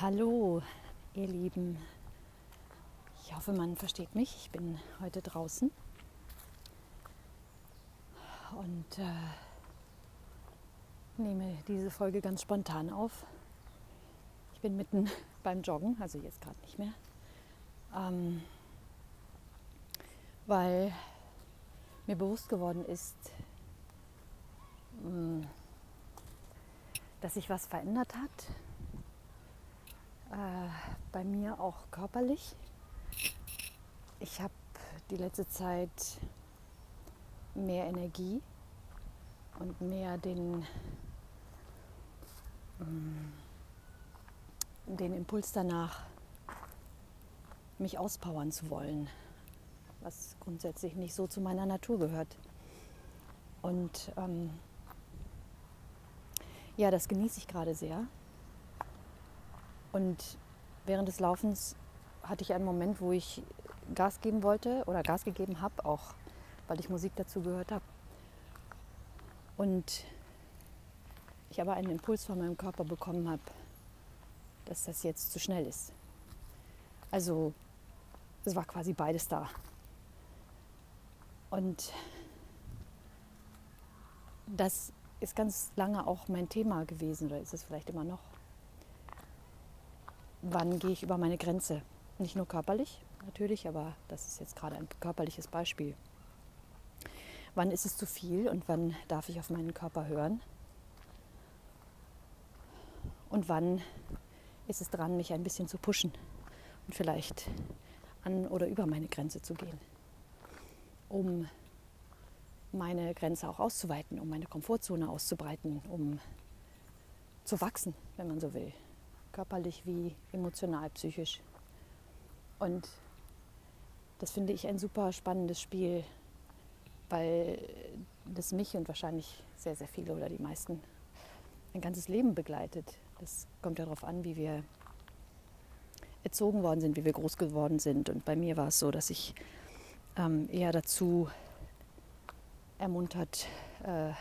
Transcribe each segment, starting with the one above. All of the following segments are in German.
Hallo, ihr Lieben. Ich hoffe, man versteht mich. Ich bin heute draußen und äh, nehme diese Folge ganz spontan auf. Ich bin mitten beim Joggen, also jetzt gerade nicht mehr, ähm, weil mir bewusst geworden ist, mh, mm, dass sich was verändert hat äh, bei mir auch körperlich. Ich habe die letzte Zeit mehr Energie und mehr den, mm, den Impuls danach, mich auspowern zu wollen, was grundsätzlich nicht so zu meiner Natur gehört. Und ähm, ja, das genieße ich gerade sehr. Und während des Laufens hatte ich einen Moment, wo ich Gas geben wollte oder Gas gegeben habe, auch weil ich Musik dazu gehört habe. Und ich aber einen Impuls von meinem Körper bekommen habe, dass das jetzt zu schnell ist. Also es war quasi beides da. Und das ist ganz lange auch mein Thema gewesen oder ist es vielleicht immer noch wann gehe ich über meine Grenze. Nicht nur körperlich, natürlich, aber das ist jetzt gerade ein körperliches Beispiel. Wann ist es zu viel und wann darf ich auf meinen Körper hören? Und wann ist es dran, mich ein bisschen zu pushen und vielleicht an oder über meine Grenze zu gehen, um meine Grenze auch auszuweiten, um meine Komfortzone auszubreiten, um zu wachsen, wenn man so will körperlich wie emotional, psychisch. Und das finde ich ein super spannendes Spiel, weil das mich und wahrscheinlich sehr, sehr viele oder die meisten ein ganzes Leben begleitet. Das kommt ja darauf an, wie wir erzogen worden sind, wie wir groß geworden sind. Und bei mir war es so, dass ich ähm, eher dazu ermuntert äh,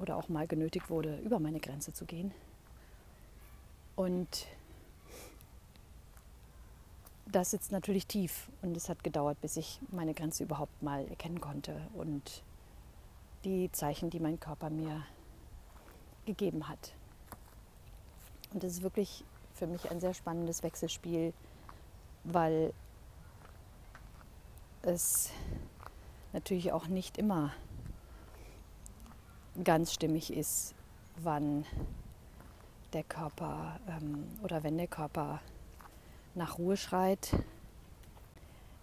oder auch mal genötigt wurde, über meine Grenze zu gehen. Und das sitzt natürlich tief und es hat gedauert, bis ich meine Grenze überhaupt mal erkennen konnte und die Zeichen, die mein Körper mir gegeben hat. Und es ist wirklich für mich ein sehr spannendes Wechselspiel, weil es natürlich auch nicht immer ganz stimmig ist, wann der Körper ähm, oder wenn der Körper nach Ruhe schreit,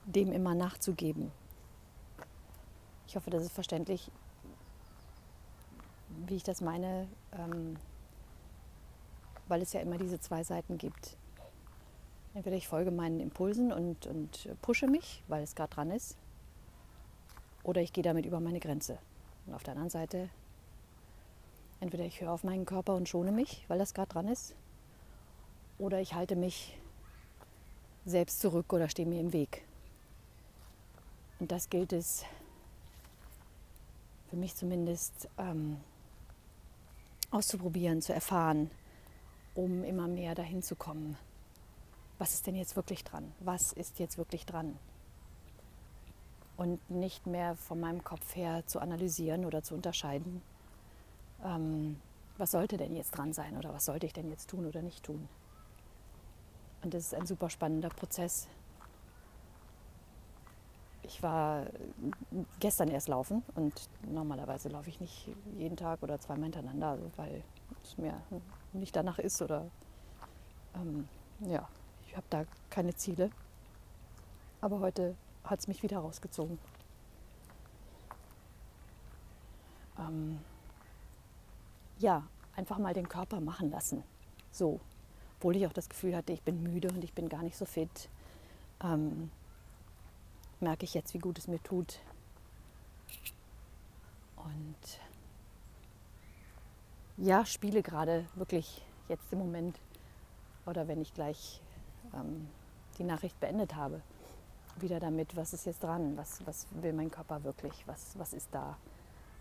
dem immer nachzugeben. Ich hoffe, das ist verständlich, wie ich das meine, ähm, weil es ja immer diese zwei Seiten gibt. Entweder ich folge meinen Impulsen und, und pushe mich, weil es gerade dran ist, oder ich gehe damit über meine Grenze. Und auf der anderen Seite Entweder ich höre auf meinen Körper und schone mich, weil das gerade dran ist, oder ich halte mich selbst zurück oder stehe mir im Weg. Und das gilt es für mich zumindest ähm, auszuprobieren, zu erfahren, um immer mehr dahin zu kommen. Was ist denn jetzt wirklich dran? Was ist jetzt wirklich dran? Und nicht mehr von meinem Kopf her zu analysieren oder zu unterscheiden, ähm, was sollte denn jetzt dran sein oder was sollte ich denn jetzt tun oder nicht tun. Und das ist ein super spannender Prozess. Ich war gestern erst laufen und normalerweise laufe ich nicht jeden Tag oder zweimal hintereinander, also weil es mir nicht danach ist oder ähm, ja, ich habe da keine Ziele. Aber heute hat es mich wieder rausgezogen. Ähm, ja, einfach mal den Körper machen lassen. So, obwohl ich auch das Gefühl hatte, ich bin müde und ich bin gar nicht so fit, ähm, merke ich jetzt, wie gut es mir tut. Und ja, spiele gerade wirklich jetzt im Moment oder wenn ich gleich ähm, die Nachricht beendet habe, wieder damit, was ist jetzt dran, was, was will mein Körper wirklich, was, was ist da.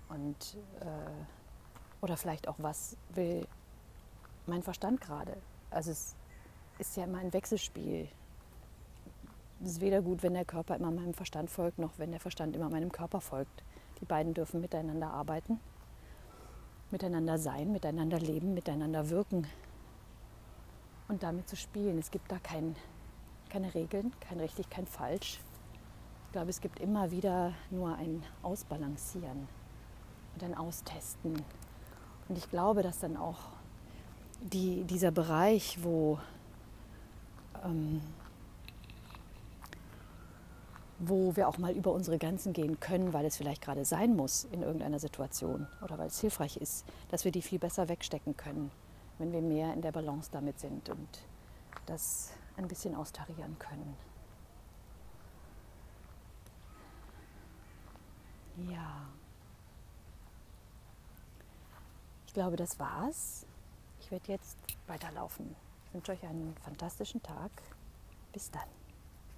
Und äh, oder vielleicht auch, was will mein Verstand gerade? Also es ist ja immer ein Wechselspiel. Es ist weder gut, wenn der Körper immer meinem Verstand folgt, noch wenn der Verstand immer meinem Körper folgt. Die beiden dürfen miteinander arbeiten, miteinander sein, miteinander leben, miteinander wirken und damit zu spielen. Es gibt da kein, keine Regeln, kein richtig, kein falsch. Ich glaube, es gibt immer wieder nur ein Ausbalancieren und ein Austesten. Und ich glaube, dass dann auch die, dieser Bereich, wo, ähm, wo wir auch mal über unsere Grenzen gehen können, weil es vielleicht gerade sein muss in irgendeiner Situation oder weil es hilfreich ist, dass wir die viel besser wegstecken können, wenn wir mehr in der Balance damit sind und das ein bisschen austarieren können. Ja. Ich glaube, das war's. Ich werde jetzt weiterlaufen. Ich wünsche euch einen fantastischen Tag. Bis dann.